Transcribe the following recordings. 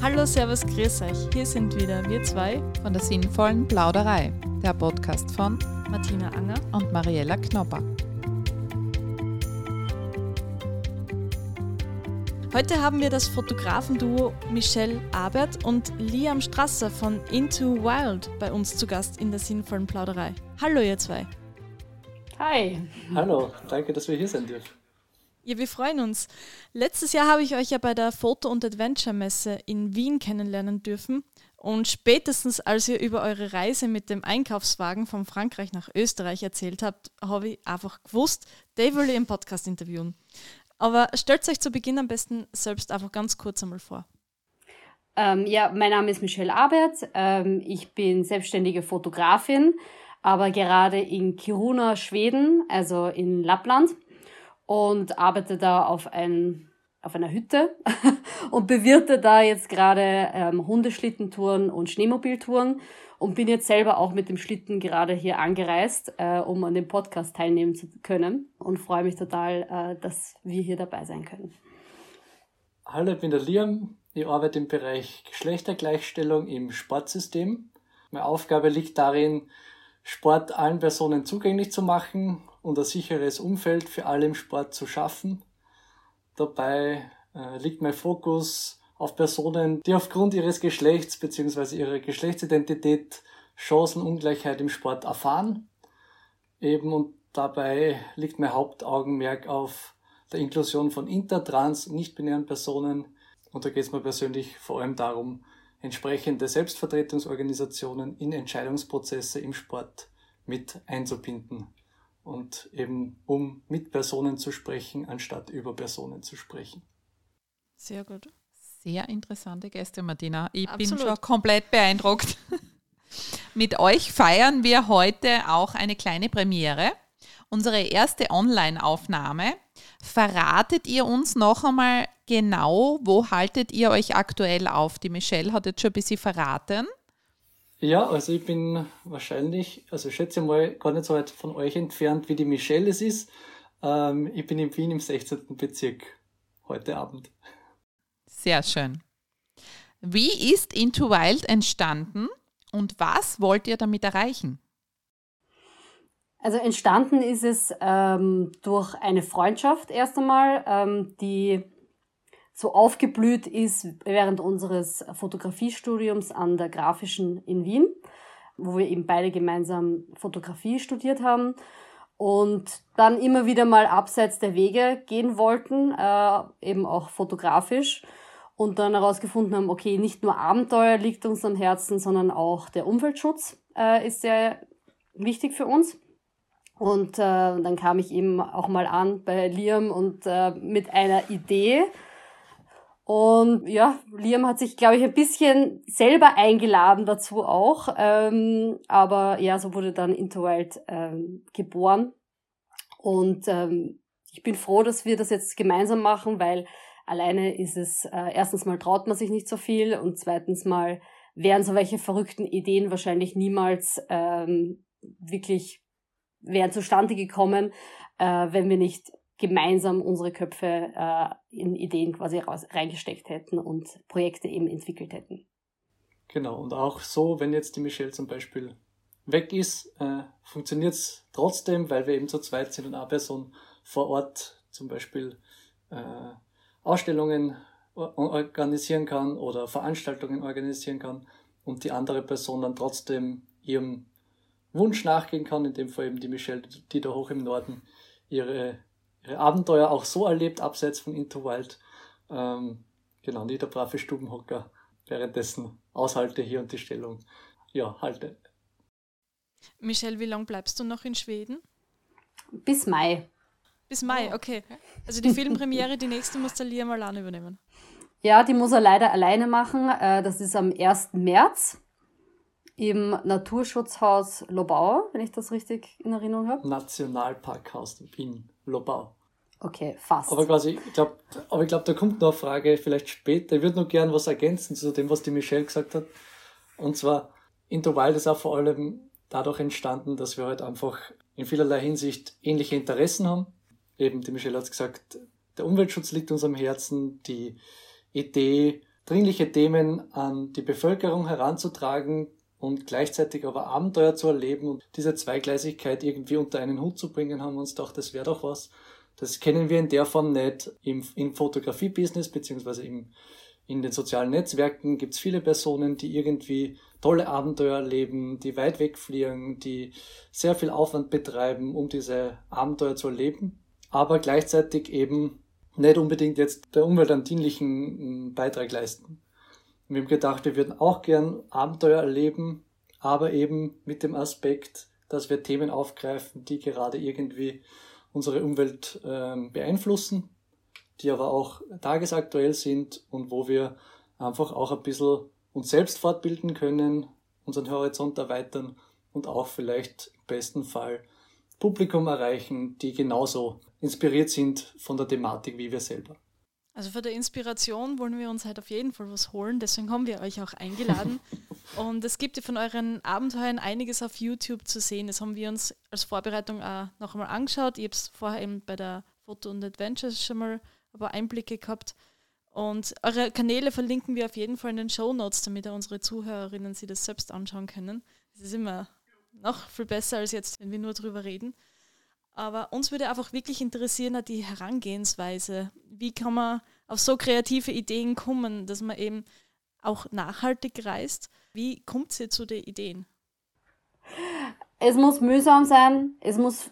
Hallo, Servus, Grüß euch. Hier sind wieder wir zwei von der sinnvollen Plauderei, der Podcast von Martina Anger und Mariella Knopper. Heute haben wir das Fotografenduo Michelle Abert und Liam Strasser von Into Wild bei uns zu Gast in der sinnvollen Plauderei. Hallo, ihr zwei. Hi. Hallo, danke, dass wir hier sein dürfen. Ja, wir freuen uns. Letztes Jahr habe ich euch ja bei der Foto- und Adventure-Messe in Wien kennenlernen dürfen. Und spätestens als ihr über eure Reise mit dem Einkaufswagen von Frankreich nach Österreich erzählt habt, habe ich einfach gewusst, Dave will ich im Podcast interviewen. Aber stellt euch zu Beginn am besten selbst einfach ganz kurz einmal vor. Ähm, ja, mein Name ist Michelle Abert. Ähm, ich bin selbstständige Fotografin, aber gerade in Kiruna, Schweden, also in Lappland und arbeite da auf, ein, auf einer Hütte und bewirte da jetzt gerade ähm, Hundeschlittentouren und Schneemobiltouren und bin jetzt selber auch mit dem Schlitten gerade hier angereist, äh, um an dem Podcast teilnehmen zu können und freue mich total, äh, dass wir hier dabei sein können. Hallo, ich bin der Liam. Ich arbeite im Bereich Geschlechtergleichstellung im Sportsystem. Meine Aufgabe liegt darin, Sport allen Personen zugänglich zu machen und ein sicheres Umfeld für alle im Sport zu schaffen. Dabei äh, liegt mein Fokus auf Personen, die aufgrund ihres Geschlechts bzw. ihrer Geschlechtsidentität Chancenungleichheit im Sport erfahren. Eben und dabei liegt mein Hauptaugenmerk auf der Inklusion von inter, trans, nicht-binären Personen. Und da geht es mir persönlich vor allem darum, entsprechende Selbstvertretungsorganisationen in Entscheidungsprozesse im Sport mit einzubinden und eben um mit Personen zu sprechen, anstatt über Personen zu sprechen. Sehr gut. Sehr interessante Gäste, Martina. Ich Absolut. bin schon komplett beeindruckt. mit euch feiern wir heute auch eine kleine Premiere. Unsere erste Online-Aufnahme. Verratet ihr uns noch einmal genau, wo haltet ihr euch aktuell auf? Die Michelle hat jetzt schon ein bisschen verraten. Ja, also ich bin wahrscheinlich, also ich schätze mal, gar nicht so weit von euch entfernt, wie die Michelle es ist. Ähm, ich bin in Wien im 16. Bezirk heute Abend. Sehr schön. Wie ist Into Wild entstanden und was wollt ihr damit erreichen? Also entstanden ist es ähm, durch eine Freundschaft erst einmal, ähm, die so aufgeblüht ist während unseres Fotografiestudiums an der Grafischen in Wien, wo wir eben beide gemeinsam Fotografie studiert haben und dann immer wieder mal abseits der Wege gehen wollten, äh, eben auch fotografisch und dann herausgefunden haben, okay, nicht nur Abenteuer liegt uns am Herzen, sondern auch der Umweltschutz äh, ist sehr wichtig für uns. Und äh, dann kam ich eben auch mal an bei Liam und äh, mit einer Idee, und ja, Liam hat sich, glaube ich, ein bisschen selber eingeladen dazu auch. Ähm, aber ja, so wurde dann Interwild ähm, geboren. Und ähm, ich bin froh, dass wir das jetzt gemeinsam machen, weil alleine ist es, äh, erstens mal traut man sich nicht so viel und zweitens mal wären so welche verrückten Ideen wahrscheinlich niemals ähm, wirklich wären zustande gekommen, äh, wenn wir nicht gemeinsam unsere Köpfe äh, in Ideen quasi raus, reingesteckt hätten und Projekte eben entwickelt hätten. Genau, und auch so, wenn jetzt die Michelle zum Beispiel weg ist, äh, funktioniert es trotzdem, weil wir eben zu zweit sind und eine Person vor Ort zum Beispiel äh, Ausstellungen organisieren kann oder Veranstaltungen organisieren kann und die andere Person dann trotzdem ihrem Wunsch nachgehen kann, in dem Fall eben die Michelle, die da hoch im Norden ihre ihre Abenteuer auch so erlebt, abseits von Into Wild. Ähm, genau, nie der brave Stubenhocker währenddessen aushalte hier und die Stellung ja, halte. Michelle, wie lange bleibst du noch in Schweden? Bis Mai. Bis Mai, oh. okay. Also die Filmpremiere, die nächste muss der Liam alleine übernehmen. Ja, die muss er leider alleine machen. Äh, das ist am 1. März im Naturschutzhaus Lobau, wenn ich das richtig in Erinnerung habe. Nationalparkhaus in Lobau. Okay, fast. Aber quasi, ich glaube, aber ich glaube, da kommt noch eine Frage, vielleicht später. Ich würde noch gern was ergänzen zu dem, was die Michelle gesagt hat. Und zwar, Interwild ist auch vor allem dadurch entstanden, dass wir halt einfach in vielerlei Hinsicht ähnliche Interessen haben. Eben, die Michelle hat gesagt, der Umweltschutz liegt uns am Herzen, die Idee, dringliche Themen an die Bevölkerung heranzutragen und gleichzeitig aber Abenteuer zu erleben und diese Zweigleisigkeit irgendwie unter einen Hut zu bringen, haben wir uns gedacht, das wäre doch was. Das kennen wir in der Form nicht im, im Fotografie-Business beziehungsweise im, in den sozialen Netzwerken gibt es viele Personen, die irgendwie tolle Abenteuer erleben, die weit wegfliegen, die sehr viel Aufwand betreiben, um diese Abenteuer zu erleben, aber gleichzeitig eben nicht unbedingt jetzt der Umwelt einen dienlichen Beitrag leisten. Wir haben gedacht, wir würden auch gern Abenteuer erleben, aber eben mit dem Aspekt, dass wir Themen aufgreifen, die gerade irgendwie unsere Umwelt äh, beeinflussen, die aber auch tagesaktuell sind und wo wir einfach auch ein bisschen uns selbst fortbilden können, unseren Horizont erweitern und auch vielleicht im besten Fall Publikum erreichen, die genauso inspiriert sind von der Thematik wie wir selber. Also für die Inspiration wollen wir uns halt auf jeden Fall was holen, deswegen haben wir euch auch eingeladen. und es gibt ja von euren Abenteuern einiges auf YouTube zu sehen. Das haben wir uns als Vorbereitung auch noch einmal angeschaut. Ich habe es vorher eben bei der Foto und Adventures schon mal ein paar Einblicke gehabt. Und eure Kanäle verlinken wir auf jeden Fall in den Show Notes, damit unsere Zuhörerinnen sich das selbst anschauen können. Das ist immer noch viel besser als jetzt, wenn wir nur drüber reden. Aber uns würde einfach wirklich interessieren, die Herangehensweise. Wie kann man auf so kreative Ideen kommen, dass man eben auch nachhaltig reist? Wie kommt ihr zu den Ideen? Es muss mühsam sein. Es muss,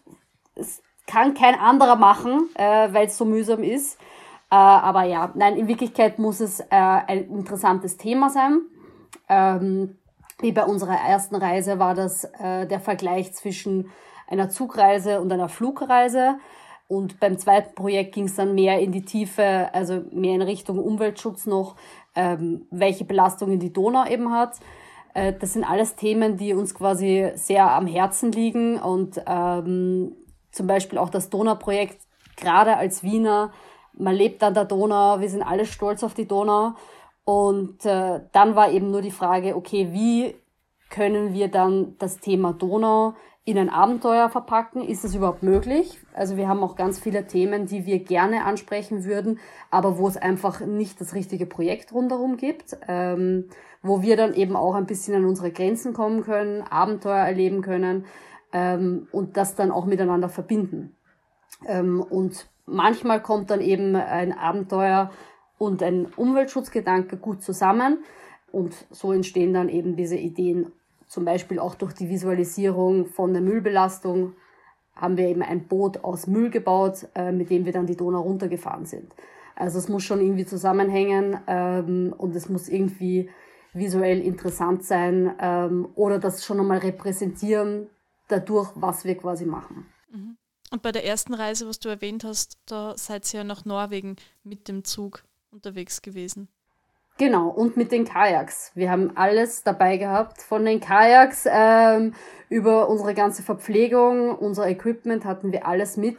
es kann kein anderer machen, äh, weil es so mühsam ist. Äh, aber ja, nein, in Wirklichkeit muss es äh, ein interessantes Thema sein. Ähm, wie bei unserer ersten Reise war das äh, der Vergleich zwischen einer Zugreise und einer Flugreise. Und beim zweiten Projekt ging es dann mehr in die Tiefe, also mehr in Richtung Umweltschutz noch, ähm, welche Belastungen die Donau eben hat. Äh, das sind alles Themen, die uns quasi sehr am Herzen liegen und ähm, zum Beispiel auch das Donauprojekt, gerade als Wiener, man lebt an der Donau, wir sind alle stolz auf die Donau. Und äh, dann war eben nur die Frage, okay, wie können wir dann das Thema Donau in ein Abenteuer verpacken. Ist es überhaupt möglich? Also wir haben auch ganz viele Themen, die wir gerne ansprechen würden, aber wo es einfach nicht das richtige Projekt rundherum gibt, ähm, wo wir dann eben auch ein bisschen an unsere Grenzen kommen können, Abenteuer erleben können ähm, und das dann auch miteinander verbinden. Ähm, und manchmal kommt dann eben ein Abenteuer und ein Umweltschutzgedanke gut zusammen und so entstehen dann eben diese Ideen zum Beispiel auch durch die Visualisierung von der Müllbelastung haben wir eben ein Boot aus Müll gebaut, äh, mit dem wir dann die Donau runtergefahren sind. Also es muss schon irgendwie zusammenhängen ähm, und es muss irgendwie visuell interessant sein ähm, oder das schon einmal repräsentieren dadurch, was wir quasi machen. Mhm. Und bei der ersten Reise, was du erwähnt hast, da seid ihr ja nach Norwegen mit dem Zug unterwegs gewesen. Genau, und mit den Kajaks. Wir haben alles dabei gehabt. Von den Kajaks ähm, über unsere ganze Verpflegung, unser Equipment hatten wir alles mit,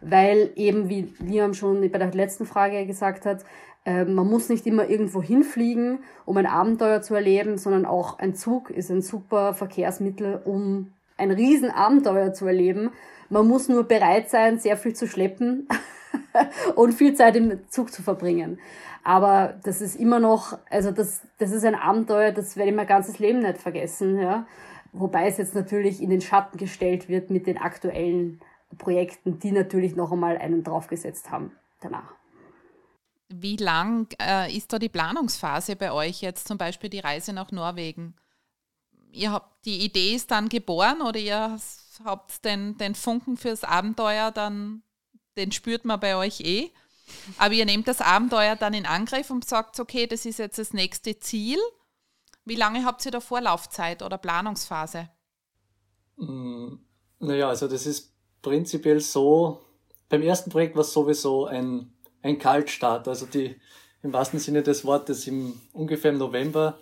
weil eben, wie Liam schon bei der letzten Frage gesagt hat, äh, man muss nicht immer irgendwo hinfliegen, um ein Abenteuer zu erleben, sondern auch ein Zug ist ein super Verkehrsmittel, um ein Riesenabenteuer zu erleben. Man muss nur bereit sein, sehr viel zu schleppen und viel Zeit im Zug zu verbringen. Aber das ist immer noch, also das, das ist ein Abenteuer, das werde ich mein ganzes Leben nicht vergessen, ja. Wobei es jetzt natürlich in den Schatten gestellt wird mit den aktuellen Projekten, die natürlich noch einmal einen draufgesetzt haben danach. Wie lang äh, ist da die Planungsphase bei euch jetzt, zum Beispiel die Reise nach Norwegen? Ihr habt die Idee ist dann geboren oder ihr habt den, den Funken fürs Abenteuer, dann den spürt man bei euch eh? Aber ihr nehmt das Abenteuer dann in Angriff und sagt, okay, das ist jetzt das nächste Ziel. Wie lange habt ihr da Vorlaufzeit oder Planungsphase? Mm, naja, also das ist prinzipiell so, beim ersten Projekt war es sowieso ein, ein Kaltstart. Also die, im wahrsten Sinne des Wortes, im, ungefähr im November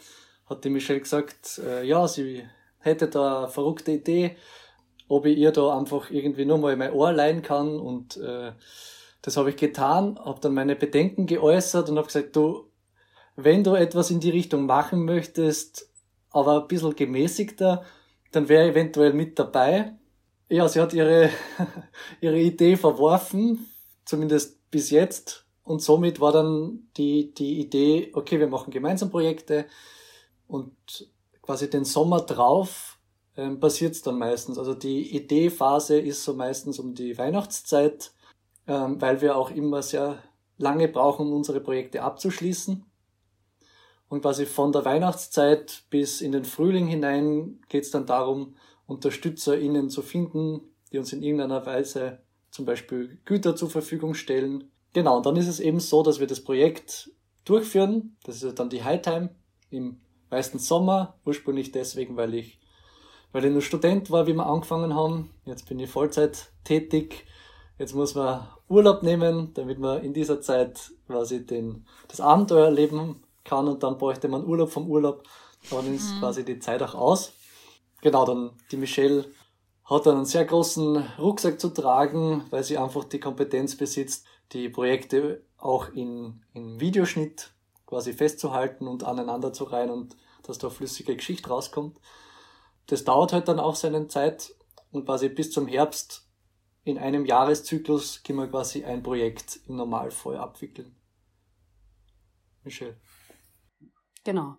hat die Michelle gesagt, äh, ja, sie hätte da eine verrückte Idee, ob ich ihr da einfach irgendwie nur mal mein Ohr leihen kann und äh, das habe ich getan, habe dann meine Bedenken geäußert und habe gesagt, du, wenn du etwas in die Richtung machen möchtest, aber ein bisschen gemäßigter, dann wäre eventuell mit dabei. Ja, sie hat ihre, ihre Idee verworfen, zumindest bis jetzt. und somit war dann die, die Idee, okay, wir machen gemeinsam Projekte und quasi den Sommer drauf ähm, passiert es dann meistens. Also die Ideephase ist so meistens um die Weihnachtszeit, ähm, weil wir auch immer sehr lange brauchen, um unsere Projekte abzuschließen. Und quasi von der Weihnachtszeit bis in den Frühling hinein geht es dann darum, UnterstützerInnen zu finden, die uns in irgendeiner Weise zum Beispiel Güter zur Verfügung stellen. Genau, und dann ist es eben so, dass wir das Projekt durchführen. Das ist dann die High Time im meistens Sommer, ursprünglich deswegen, weil ich, weil ich nur Student war, wie wir angefangen haben. Jetzt bin ich Vollzeit tätig. Jetzt muss man Urlaub nehmen, damit man in dieser Zeit quasi den, das Abenteuer erleben kann und dann bräuchte man Urlaub vom Urlaub. Dann ist mhm. quasi die Zeit auch aus. Genau, dann die Michelle hat dann einen sehr großen Rucksack zu tragen, weil sie einfach die Kompetenz besitzt, die Projekte auch in, in Videoschnitt quasi festzuhalten und aneinander zu reihen und dass da flüssige Geschichte rauskommt. Das dauert halt dann auch seine Zeit und quasi bis zum Herbst in einem Jahreszyklus können wir quasi ein Projekt im Normalfall abwickeln. Michelle. Genau.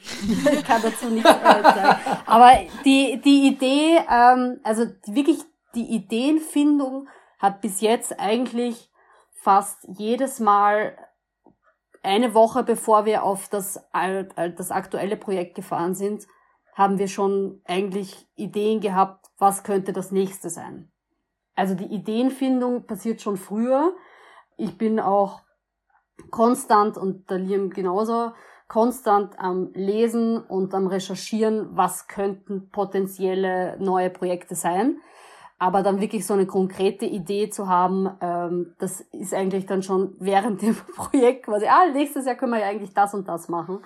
ich kann dazu nichts sagen. Aber die, die Idee, ähm, also wirklich die Ideenfindung hat bis jetzt eigentlich fast jedes Mal eine Woche bevor wir auf das, das aktuelle Projekt gefahren sind, haben wir schon eigentlich Ideen gehabt, was könnte das nächste sein. Also die Ideenfindung passiert schon früher. Ich bin auch konstant und der Liam genauso konstant am Lesen und am Recherchieren, was könnten potenzielle neue Projekte sein. Aber dann wirklich so eine konkrete Idee zu haben, ähm, das ist eigentlich dann schon während dem Projekt quasi, ah, nächstes Jahr können wir ja eigentlich das und das machen.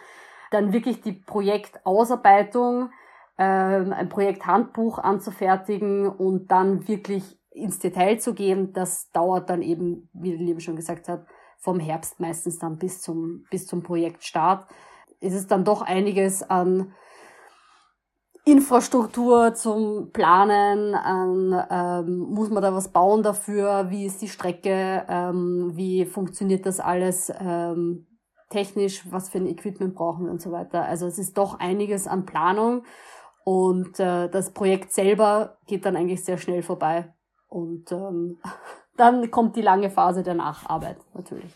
Dann wirklich die Projektausarbeitung, ähm, ein Projekthandbuch anzufertigen und dann wirklich ins Detail zu gehen, das dauert dann eben, wie Liebe schon gesagt hat, vom Herbst meistens dann bis zum, bis zum Projektstart. Es ist dann doch einiges an Infrastruktur zum Planen, ähm, ähm, muss man da was bauen dafür, wie ist die Strecke, ähm, wie funktioniert das alles ähm, technisch, was für ein Equipment brauchen wir und so weiter. Also es ist doch einiges an Planung und äh, das Projekt selber geht dann eigentlich sehr schnell vorbei und ähm, dann kommt die lange Phase der Nacharbeit natürlich.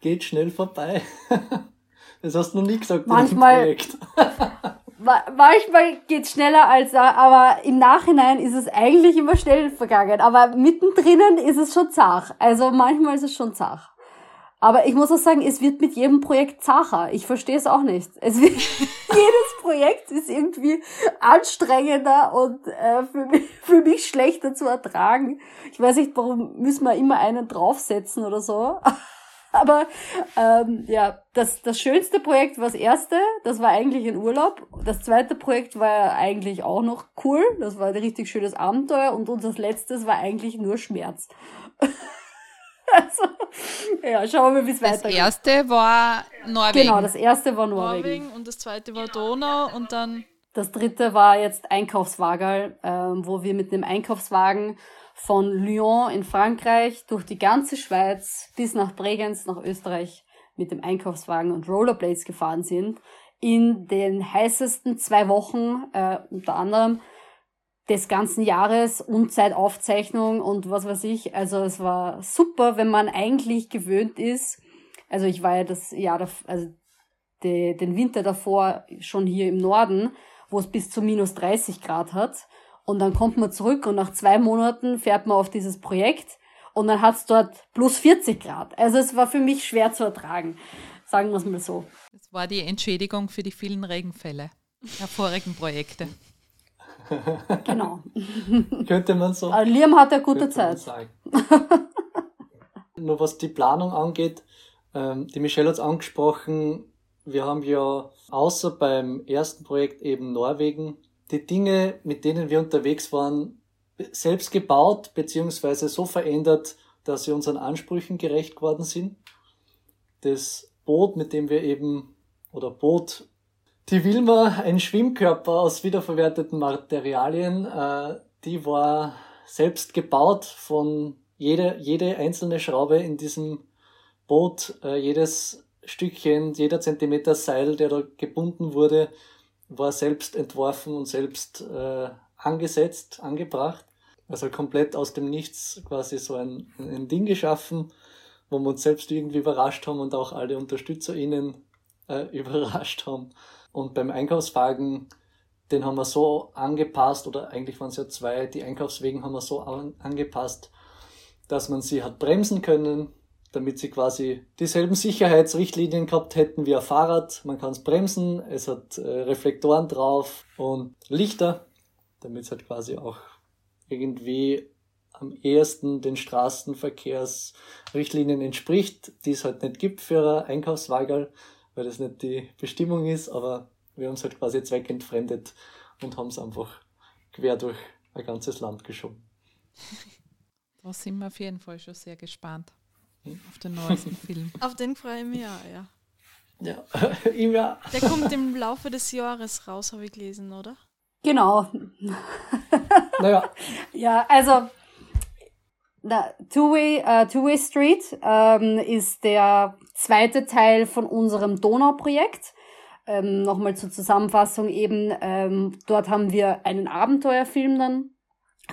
Geht schnell vorbei. Das hast du noch nie gesagt Manchmal, manchmal geht's schneller als, aber im Nachhinein ist es eigentlich immer schnell vergangen. Aber mittendrin ist es schon zach. Also manchmal ist es schon zach. Aber ich muss auch sagen, es wird mit jedem Projekt zacher. Ich verstehe es auch nicht. Es wird, jedes Projekt ist irgendwie anstrengender und äh, für, mich, für mich schlechter zu ertragen. Ich weiß nicht, warum müssen wir immer einen draufsetzen oder so. Aber ähm, ja, das, das schönste Projekt war das erste, das war eigentlich ein Urlaub. Das zweite Projekt war eigentlich auch noch cool, das war ein richtig schönes Abenteuer und unser letztes war eigentlich nur Schmerz. Also, ja, schauen wir, wie es weitergeht. Das erste war Norwegen. Genau, das erste war Norwegen. Norwegen und das zweite war Donau und dann. Das dritte war jetzt Einkaufswagen, ähm, wo wir mit einem Einkaufswagen von Lyon in Frankreich durch die ganze Schweiz bis nach Bregenz nach Österreich mit dem Einkaufswagen und Rollerblades gefahren sind. In den heißesten zwei Wochen, äh, unter anderem des ganzen Jahres und Zeitaufzeichnung und was weiß ich. Also es war super, wenn man eigentlich gewöhnt ist. Also ich war ja das Jahr, also de, den Winter davor schon hier im Norden, wo es bis zu minus 30 Grad hat. Und dann kommt man zurück und nach zwei Monaten fährt man auf dieses Projekt und dann hat es dort plus 40 Grad. Also es war für mich schwer zu ertragen, sagen wir es mal so. Das war die Entschädigung für die vielen Regenfälle der vorigen Projekte. Genau. Könnte man so. Aber Liam hat eine gute Zeit. Nur was die Planung angeht, ähm, die Michelle hat es angesprochen, wir haben ja außer beim ersten Projekt eben Norwegen die Dinge, mit denen wir unterwegs waren, selbst gebaut beziehungsweise so verändert, dass sie unseren Ansprüchen gerecht geworden sind. Das Boot, mit dem wir eben, oder Boot, die Wilma, ein Schwimmkörper aus wiederverwerteten Materialien, äh, die war selbst gebaut von jede, jede einzelne Schraube in diesem Boot, äh, jedes Stückchen, jeder Zentimeter Seil, der da gebunden wurde, war selbst entworfen und selbst äh, angesetzt, angebracht. Also komplett aus dem Nichts quasi so ein, ein Ding geschaffen, wo wir uns selbst irgendwie überrascht haben und auch alle UnterstützerInnen äh, überrascht haben. Und beim Einkaufswagen, den haben wir so angepasst, oder eigentlich waren es ja zwei, die Einkaufswegen haben wir so an, angepasst, dass man sie hat bremsen können, damit sie quasi dieselben Sicherheitsrichtlinien gehabt hätten wie ein Fahrrad. Man kann es bremsen, es hat äh, Reflektoren drauf und Lichter, damit es halt quasi auch irgendwie am ehesten den Straßenverkehrsrichtlinien entspricht, die es halt nicht gibt für ein Einkaufswagen, weil das nicht die Bestimmung ist, aber wir haben es halt quasi zweckentfremdet und haben es einfach quer durch ein ganzes Land geschoben. Da sind wir auf jeden Fall schon sehr gespannt auf den neuesten Film. Auf den freue ich mich auch, ja. Ja, ihm ja. Der kommt im Laufe des Jahres raus, habe ich gelesen, oder? Genau. Naja. ja, also Two-Way uh, Two Street ähm, ist der zweite Teil von unserem Donau-Projekt. Ähm, Nochmal zur Zusammenfassung eben, ähm, dort haben wir einen Abenteuerfilm dann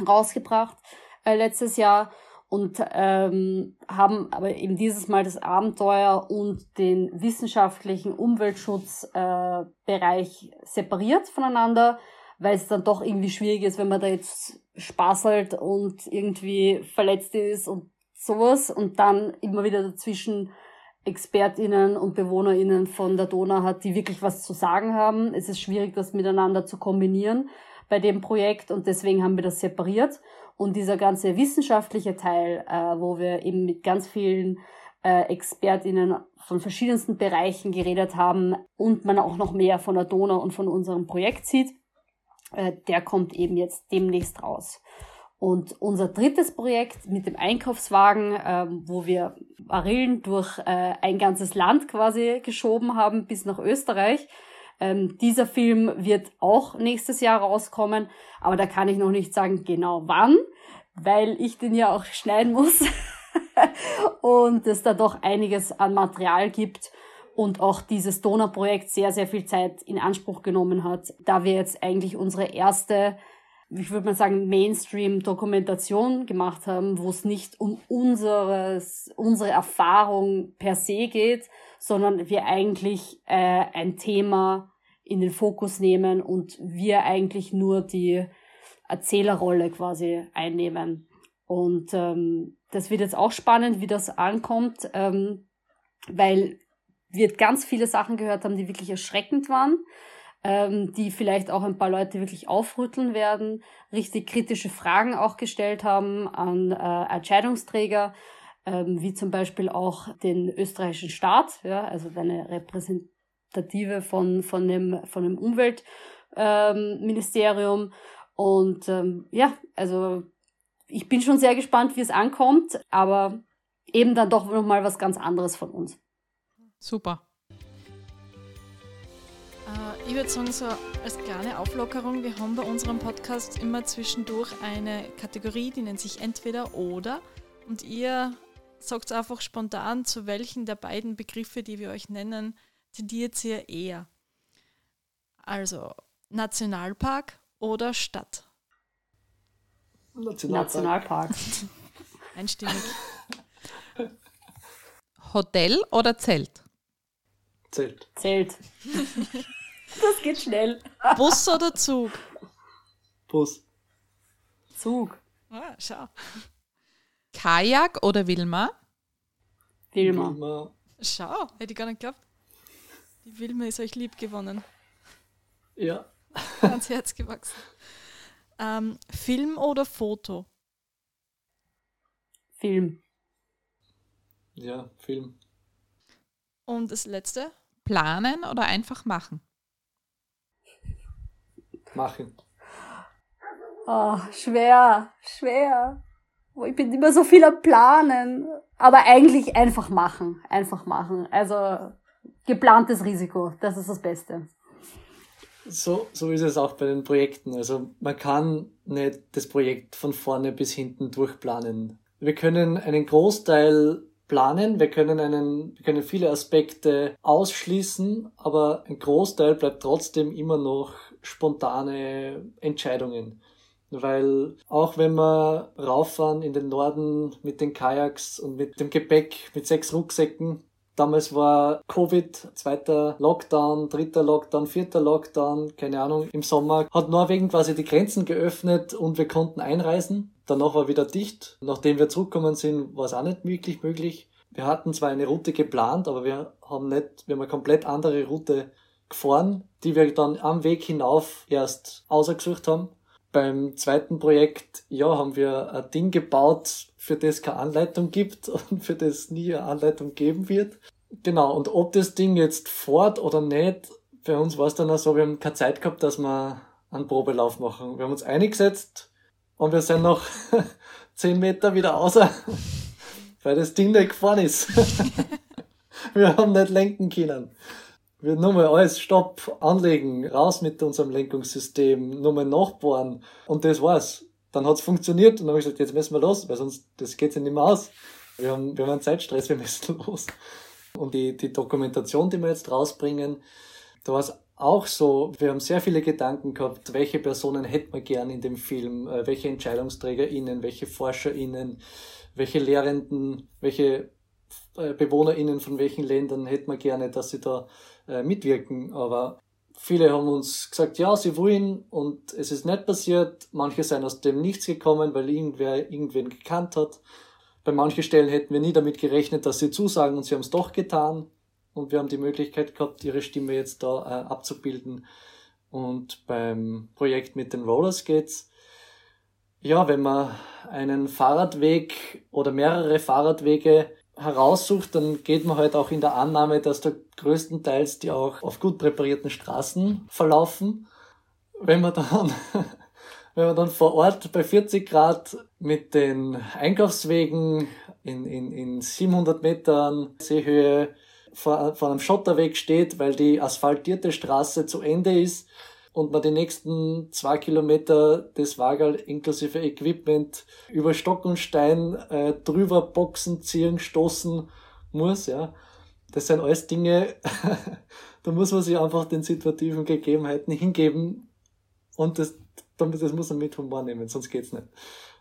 rausgebracht äh, letztes Jahr und ähm, haben aber eben dieses Mal das Abenteuer und den wissenschaftlichen Umweltschutzbereich äh, separiert voneinander, weil es dann doch irgendwie schwierig ist, wenn man da jetzt spaßelt und irgendwie verletzt ist und sowas und dann immer wieder dazwischen ExpertInnen und BewohnerInnen von der Donau hat, die wirklich was zu sagen haben. Es ist schwierig, das miteinander zu kombinieren bei dem Projekt und deswegen haben wir das separiert. Und dieser ganze wissenschaftliche Teil, äh, wo wir eben mit ganz vielen äh, ExpertInnen von verschiedensten Bereichen geredet haben und man auch noch mehr von der Donau und von unserem Projekt sieht, äh, der kommt eben jetzt demnächst raus. Und unser drittes Projekt mit dem Einkaufswagen, äh, wo wir Barillen durch äh, ein ganzes Land quasi geschoben haben bis nach Österreich, ähm, dieser Film wird auch nächstes Jahr rauskommen, aber da kann ich noch nicht sagen genau wann, weil ich den ja auch schneiden muss und es da doch einiges an Material gibt und auch dieses Donau-Projekt sehr, sehr viel Zeit in Anspruch genommen hat, da wir jetzt eigentlich unsere erste ich würde mal sagen, Mainstream-Dokumentation gemacht haben, wo es nicht um unseres, unsere Erfahrung per se geht, sondern wir eigentlich äh, ein Thema in den Fokus nehmen und wir eigentlich nur die Erzählerrolle quasi einnehmen. Und ähm, das wird jetzt auch spannend, wie das ankommt, ähm, weil wir ganz viele Sachen gehört haben, die wirklich erschreckend waren, ähm, die vielleicht auch ein paar Leute wirklich aufrütteln werden, richtig kritische Fragen auch gestellt haben an äh, Entscheidungsträger, ähm, wie zum Beispiel auch den österreichischen Staat, ja, also eine Repräsentative von, von dem, von dem Umweltministerium. Ähm, und ähm, ja, also ich bin schon sehr gespannt, wie es ankommt, aber eben dann doch nochmal was ganz anderes von uns. Super. Äh, ich würde sagen, so als kleine Auflockerung, wir haben bei unserem Podcast immer zwischendurch eine Kategorie, die nennt sich entweder oder. Und ihr sagt einfach spontan, zu welchen der beiden Begriffe, die wir euch nennen, tendiert ihr eher. Also Nationalpark oder Stadt? Nationalpark. Nationalpark. Einstimmig. Hotel oder Zelt? Zelt. Zelt. das geht schnell. Bus oder Zug? Bus. Zug. Ah, schau. Kajak oder Wilma? Wilma. Wilma. Schau, hätte ich gar nicht geglaubt. Die Wilma ist euch lieb gewonnen. Ja. Ans Herz gewachsen. Ähm, Film oder Foto? Film. Ja, Film. Und das letzte? Planen oder einfach machen? Machen. Oh, schwer, schwer. Ich bin immer so viel am Planen. Aber eigentlich einfach machen. Einfach machen. Also geplantes Risiko, das ist das Beste. So, so ist es auch bei den Projekten. Also man kann nicht das Projekt von vorne bis hinten durchplanen. Wir können einen Großteil planen, wir können einen, wir können viele Aspekte ausschließen, aber ein Großteil bleibt trotzdem immer noch spontane Entscheidungen. Weil auch wenn wir rauffahren in den Norden mit den Kajaks und mit dem Gepäck, mit sechs Rucksäcken, Damals war Covid, zweiter Lockdown, dritter Lockdown, vierter Lockdown, keine Ahnung. Im Sommer hat Norwegen quasi die Grenzen geöffnet und wir konnten einreisen. Danach war wieder dicht. Nachdem wir zurückgekommen sind, war es auch nicht wirklich möglich. Wir hatten zwar eine Route geplant, aber wir haben nicht, wir haben eine komplett andere Route gefahren, die wir dann am Weg hinauf erst ausgesucht haben. Beim zweiten Projekt, ja, haben wir ein Ding gebaut, für das keine Anleitung gibt und für das nie eine Anleitung geben wird. Genau, und ob das Ding jetzt fährt oder nicht, für uns war es dann auch so, wir haben keine Zeit gehabt, dass wir einen Probelauf machen. Wir haben uns eingesetzt und wir sind noch zehn Meter wieder außer, weil das Ding nicht gefahren ist. wir haben nicht lenken können. Wir nur mal alles Stopp anlegen, raus mit unserem Lenkungssystem, nur mal nachbohren und das war's. Dann hat's funktioniert und dann habe ich gesagt, jetzt müssen wir los, weil sonst das geht's ja nicht mehr aus. Wir haben, wir haben einen Zeitstress, wir müssen los. Und die, die Dokumentation, die wir jetzt rausbringen, da war es auch so, wir haben sehr viele Gedanken gehabt, welche Personen hätten wir gern in dem Film, äh, welche EntscheidungsträgerInnen, welche ForscherInnen, welche Lehrenden, welche äh, BewohnerInnen von welchen Ländern hätten wir gerne, dass sie da äh, mitwirken. Aber viele haben uns gesagt, ja, sie wollen und es ist nicht passiert. Manche sind aus dem Nichts gekommen, weil irgendwer irgendwen gekannt hat. Bei manchen Stellen hätten wir nie damit gerechnet, dass sie zusagen und sie haben es doch getan. Und wir haben die Möglichkeit gehabt, ihre Stimme jetzt da äh, abzubilden. Und beim Projekt mit den Rollerskates, ja, wenn man einen Fahrradweg oder mehrere Fahrradwege heraussucht, dann geht man halt auch in der Annahme, dass da größtenteils die auch auf gut präparierten Straßen verlaufen. Wenn man dann, wenn man dann vor Ort bei 40 Grad mit den Einkaufswegen in, in, in 700 Metern Seehöhe vor, vor einem Schotterweg steht, weil die asphaltierte Straße zu Ende ist und man die nächsten zwei Kilometer des Wagal inklusive Equipment über Stock und Stein äh, drüber boxen, ziehen, stoßen muss, ja. Das sind alles Dinge, da muss man sich einfach den situativen Gegebenheiten hingeben und das, das muss man mit Humor nehmen, sonst geht's nicht.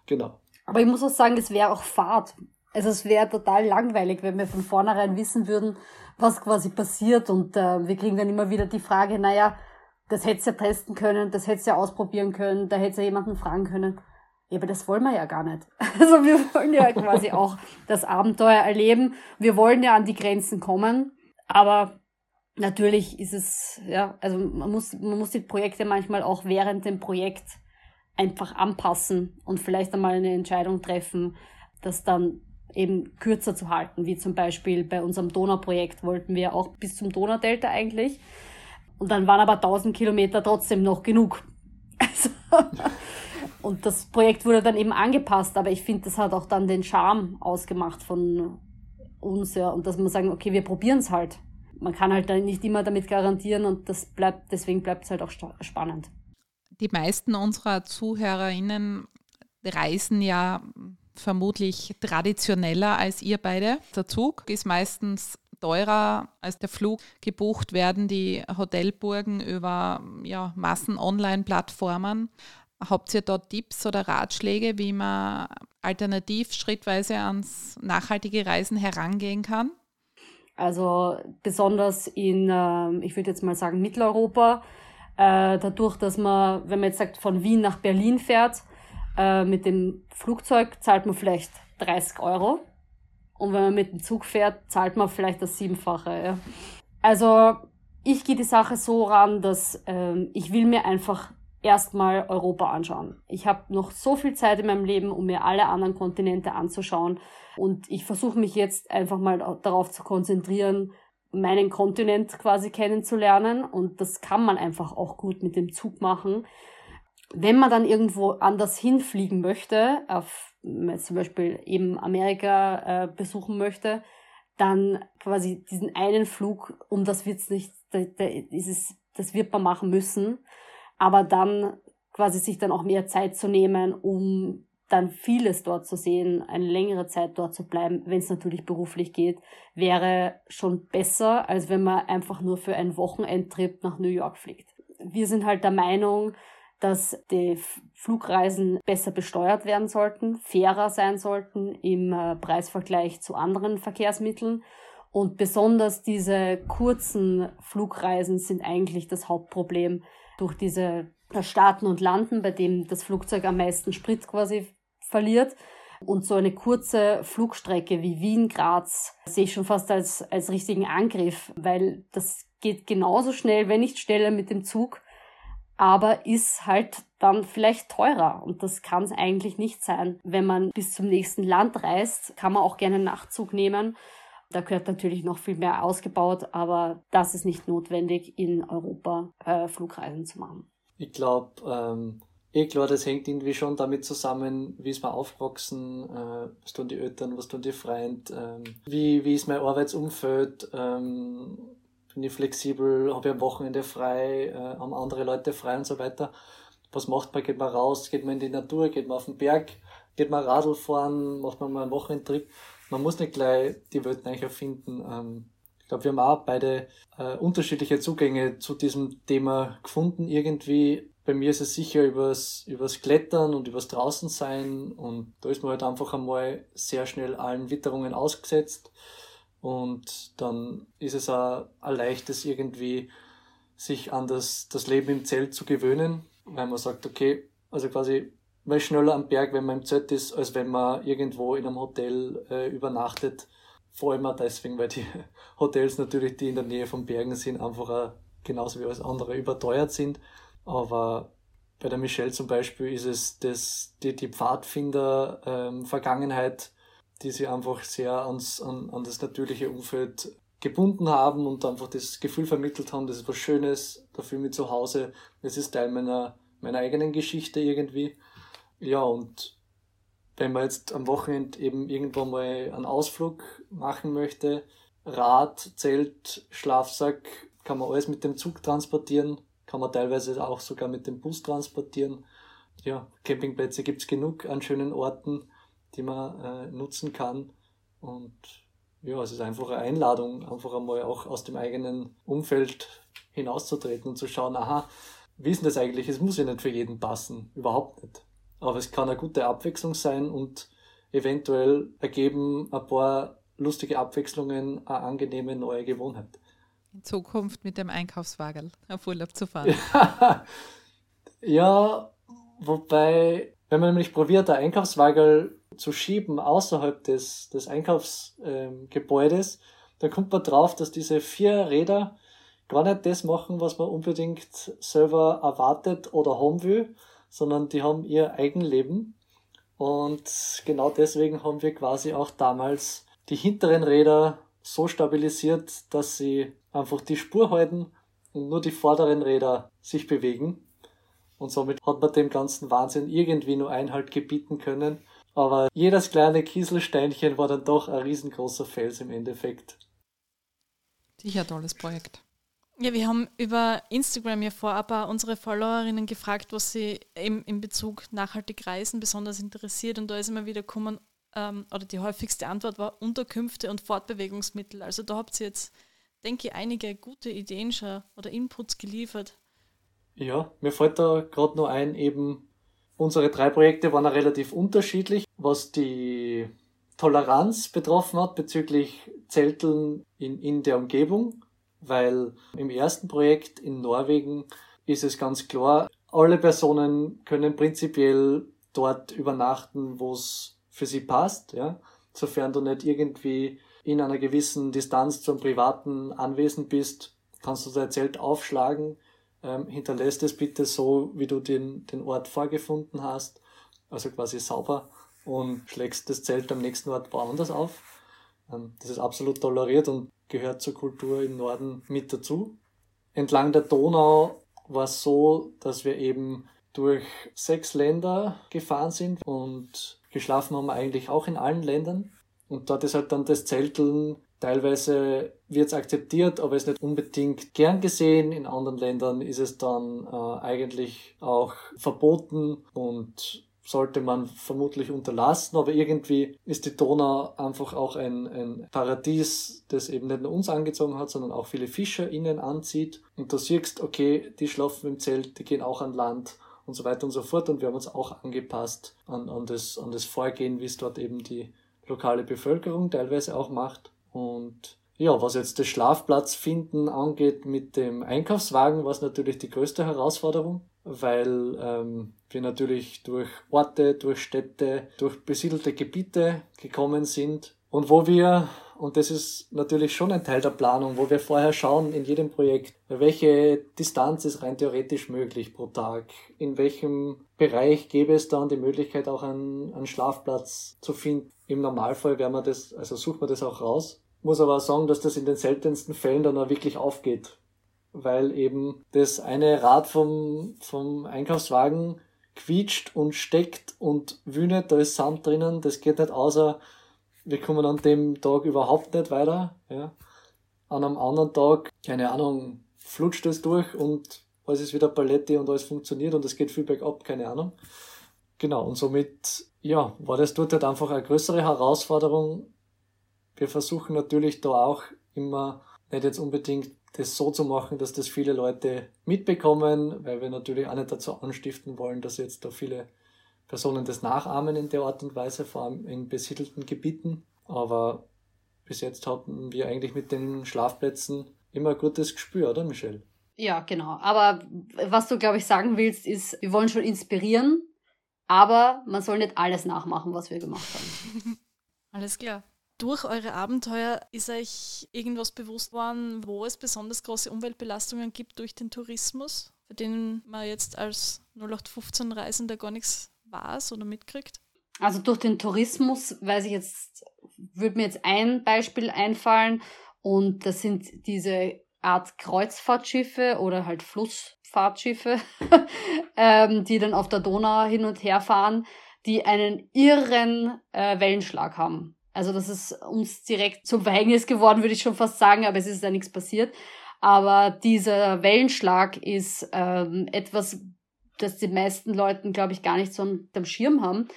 Genau. Aber ich muss auch sagen, es wäre auch Fahrt. Also es wäre total langweilig, wenn wir von vornherein wissen würden, was quasi passiert und äh, wir kriegen dann immer wieder die Frage, naja, das hättest ja testen können, das hättest ja ausprobieren können, da hättest ja jemanden fragen können. Ja, aber das wollen wir ja gar nicht. Also wir wollen ja quasi auch das Abenteuer erleben. Wir wollen ja an die Grenzen kommen. Aber natürlich ist es, ja, also man muss, man muss die Projekte manchmal auch während dem Projekt einfach anpassen und vielleicht einmal eine Entscheidung treffen, das dann eben kürzer zu halten, wie zum Beispiel bei unserem Donauprojekt wollten wir auch bis zum Donaudelta eigentlich. Und dann waren aber 1000 Kilometer trotzdem noch genug. Also, und das Projekt wurde dann eben angepasst, aber ich finde, das hat auch dann den Charme ausgemacht von uns, ja. Und dass man sagen, okay, wir probieren es halt. Man kann halt dann nicht immer damit garantieren und das bleibt, deswegen bleibt es halt auch spannend. Die meisten unserer ZuhörerInnen reisen ja vermutlich traditioneller als ihr beide. Der Zug ist meistens teurer als der Flug gebucht werden, die Hotelburgen über ja, Massen-Online-Plattformen. Habt ihr dort Tipps oder Ratschläge, wie man alternativ schrittweise ans nachhaltige Reisen herangehen kann? Also besonders in, ähm, ich würde jetzt mal sagen, Mitteleuropa, äh, dadurch, dass man, wenn man jetzt sagt, von Wien nach Berlin fährt, äh, mit dem Flugzeug zahlt man vielleicht 30 Euro und wenn man mit dem Zug fährt, zahlt man vielleicht das Siebenfache. Ja. Also ich gehe die Sache so ran, dass ähm, ich will mir einfach erstmal Europa anschauen. Ich habe noch so viel Zeit in meinem Leben, um mir alle anderen Kontinente anzuschauen. Und ich versuche mich jetzt einfach mal darauf zu konzentrieren, meinen Kontinent quasi kennenzulernen. Und das kann man einfach auch gut mit dem Zug machen. Wenn man dann irgendwo anders hinfliegen möchte, auf zum Beispiel eben Amerika äh, besuchen möchte, dann quasi diesen einen Flug, um das wird's nicht, da, da ist es, das wird man machen müssen, aber dann quasi sich dann auch mehr Zeit zu nehmen, um dann vieles dort zu sehen, eine längere Zeit dort zu bleiben, wenn es natürlich beruflich geht, wäre schon besser, als wenn man einfach nur für einen Wochenendtrip nach New York fliegt. Wir sind halt der Meinung, dass die Flugreisen besser besteuert werden sollten, fairer sein sollten im äh, Preisvergleich zu anderen Verkehrsmitteln. Und besonders diese kurzen Flugreisen sind eigentlich das Hauptproblem durch diese Starten und Landen, bei dem das Flugzeug am meisten Sprit quasi verliert. Und so eine kurze Flugstrecke wie Wien-Graz sehe ich schon fast als, als richtigen Angriff, weil das geht genauso schnell, wenn nicht schneller mit dem Zug, aber ist halt dann vielleicht teurer. Und das kann es eigentlich nicht sein. Wenn man bis zum nächsten Land reist, kann man auch gerne einen Nachtzug nehmen. Da gehört natürlich noch viel mehr ausgebaut, aber das ist nicht notwendig, in Europa äh, Flugreisen zu machen. Ich glaube, ähm, eh klar, das hängt irgendwie schon damit zusammen, wie ist man aufgewachsen, äh, was tun die Eltern, was tun die Freunde, ähm, wie, wie ist mein Arbeitsumfeld, ähm, bin ich flexibel, habe ich am Wochenende frei, äh, haben andere Leute frei und so weiter. Was macht man? Geht man raus, geht man in die Natur, geht man auf den Berg, geht man Radl fahren, macht man mal einen Wochenendtrip. Man muss nicht gleich die Welt neu erfinden. Ähm, ich glaube, wir haben auch beide äh, unterschiedliche Zugänge zu diesem Thema gefunden irgendwie. Bei mir ist es sicher übers, übers Klettern und übers Draußensein und da ist man halt einfach einmal sehr schnell allen Witterungen ausgesetzt und dann ist es auch ein leichtes irgendwie, sich an das, das Leben im Zelt zu gewöhnen, weil man sagt, okay, also quasi man ist schneller am Berg, wenn man im Zelt ist, als wenn man irgendwo in einem Hotel äh, übernachtet vor allem auch deswegen, weil die Hotels natürlich, die in der Nähe von Bergen sind, einfach auch, genauso wie alles andere überteuert sind. Aber bei der Michelle zum Beispiel ist es das, die, die Pfadfinder-Vergangenheit, ähm, die sie einfach sehr ans, an, an das natürliche Umfeld gebunden haben und einfach das Gefühl vermittelt haben, das ist was Schönes, da fühle ich mich zu Hause, das ist Teil meiner, meiner eigenen Geschichte irgendwie. Ja, und wenn man jetzt am Wochenende eben irgendwann mal einen Ausflug machen möchte, Rad, Zelt, Schlafsack, kann man alles mit dem Zug transportieren, kann man teilweise auch sogar mit dem Bus transportieren. Ja, Campingplätze gibt's genug an schönen Orten, die man äh, nutzen kann. Und ja, es ist einfach eine Einladung, einfach einmal auch aus dem eigenen Umfeld hinauszutreten und zu schauen, aha, wie ist denn das eigentlich? Es muss ja nicht für jeden passen, überhaupt nicht. Aber es kann eine gute Abwechslung sein und eventuell ergeben ein paar lustige Abwechslungen eine angenehme neue Gewohnheit. In Zukunft mit dem Einkaufswagen auf Urlaub zu fahren. ja, wobei, wenn man nämlich probiert, ein Einkaufswagen zu schieben außerhalb des, des Einkaufsgebäudes, ähm, dann kommt man drauf, dass diese vier Räder gar nicht das machen, was man unbedingt selber erwartet oder haben will, sondern die haben ihr Eigenleben. Und genau deswegen haben wir quasi auch damals die hinteren Räder so stabilisiert, dass sie einfach die Spur halten und nur die vorderen Räder sich bewegen. Und somit hat man dem ganzen Wahnsinn irgendwie nur Einhalt gebieten können. Aber jedes kleine Kieselsteinchen war dann doch ein riesengroßer Fels im Endeffekt. Sicher tolles Projekt. Ja, wir haben über Instagram ja vorab auch unsere Followerinnen gefragt, was sie im, in Bezug nachhaltig reisen besonders interessiert. Und da ist immer wieder gekommen, ähm, oder die häufigste Antwort war Unterkünfte und Fortbewegungsmittel. Also da habt ihr jetzt, denke ich, einige gute Ideen schon oder Inputs geliefert. Ja, mir fällt da gerade nur ein, eben unsere drei Projekte waren relativ unterschiedlich, was die Toleranz betroffen hat bezüglich Zelteln in, in der Umgebung weil im ersten Projekt in Norwegen ist es ganz klar, alle Personen können prinzipiell dort übernachten, wo es für sie passt, ja, sofern du nicht irgendwie in einer gewissen Distanz zum privaten Anwesen bist, kannst du dein Zelt aufschlagen, ähm, hinterlässt es bitte so, wie du den, den Ort vorgefunden hast, also quasi sauber und schlägst das Zelt am nächsten Ort woanders auf. Ähm, das ist absolut toleriert und gehört zur Kultur im Norden mit dazu. Entlang der Donau war es so, dass wir eben durch sechs Länder gefahren sind und geschlafen haben wir eigentlich auch in allen Ländern. Und dort ist halt dann das Zelteln Teilweise wird es akzeptiert, aber ist nicht unbedingt gern gesehen. In anderen Ländern ist es dann äh, eigentlich auch verboten und sollte man vermutlich unterlassen, aber irgendwie ist die Donau einfach auch ein, ein Paradies, das eben nicht nur uns angezogen hat, sondern auch viele Fischer innen anzieht. Und du siehst, okay, die schlafen im Zelt, die gehen auch an Land und so weiter und so fort. Und wir haben uns auch angepasst an, an, das, an das Vorgehen, wie es dort eben die lokale Bevölkerung teilweise auch macht. Und ja, was jetzt das Schlafplatzfinden angeht mit dem Einkaufswagen, war es natürlich die größte Herausforderung, weil ähm, wir natürlich durch Orte, durch Städte, durch besiedelte Gebiete gekommen sind und wo wir, und das ist natürlich schon ein Teil der Planung, wo wir vorher schauen in jedem Projekt, welche Distanz ist rein theoretisch möglich pro Tag, in welchem Bereich gäbe es dann die Möglichkeit auch einen, einen Schlafplatz zu finden. Im Normalfall werden wir das, also sucht man das auch raus. Muss aber auch sagen, dass das in den seltensten Fällen dann auch wirklich aufgeht. Weil eben das eine Rad vom, vom Einkaufswagen quietscht und steckt und wühnet, da ist Sand drinnen, das geht nicht außer, wir kommen an dem Tag überhaupt nicht weiter. Ja. An einem anderen Tag, keine Ahnung, flutscht es durch und alles ist wieder Palette und alles funktioniert und es geht viel bergab, keine Ahnung. Genau, und somit, ja, war das dort halt einfach eine größere Herausforderung. Wir versuchen natürlich da auch immer nicht jetzt unbedingt das so zu machen, dass das viele Leute mitbekommen, weil wir natürlich auch nicht dazu anstiften wollen, dass jetzt da viele Personen das nachahmen in der Art und Weise, vor allem in besiedelten Gebieten. Aber bis jetzt hatten wir eigentlich mit den Schlafplätzen immer ein gutes Gespür, oder Michelle? Ja, genau. Aber was du, glaube ich, sagen willst, ist, wir wollen schon inspirieren, aber man soll nicht alles nachmachen, was wir gemacht haben. Alles klar durch eure Abenteuer ist euch irgendwas bewusst worden, wo es besonders große Umweltbelastungen gibt durch den Tourismus, bei denen man jetzt als 0815 Reisender gar nichts weiß oder mitkriegt? Also durch den Tourismus weiß ich jetzt, würde mir jetzt ein Beispiel einfallen und das sind diese Art Kreuzfahrtschiffe oder halt Flussfahrtschiffe, ähm, die dann auf der Donau hin und her fahren, die einen irren äh, Wellenschlag haben. Also das ist uns direkt zum Verhängnis geworden, würde ich schon fast sagen, aber es ist ja nichts passiert. Aber dieser Wellenschlag ist ähm, etwas, das die meisten Leuten, glaube ich, gar nicht so am Schirm haben.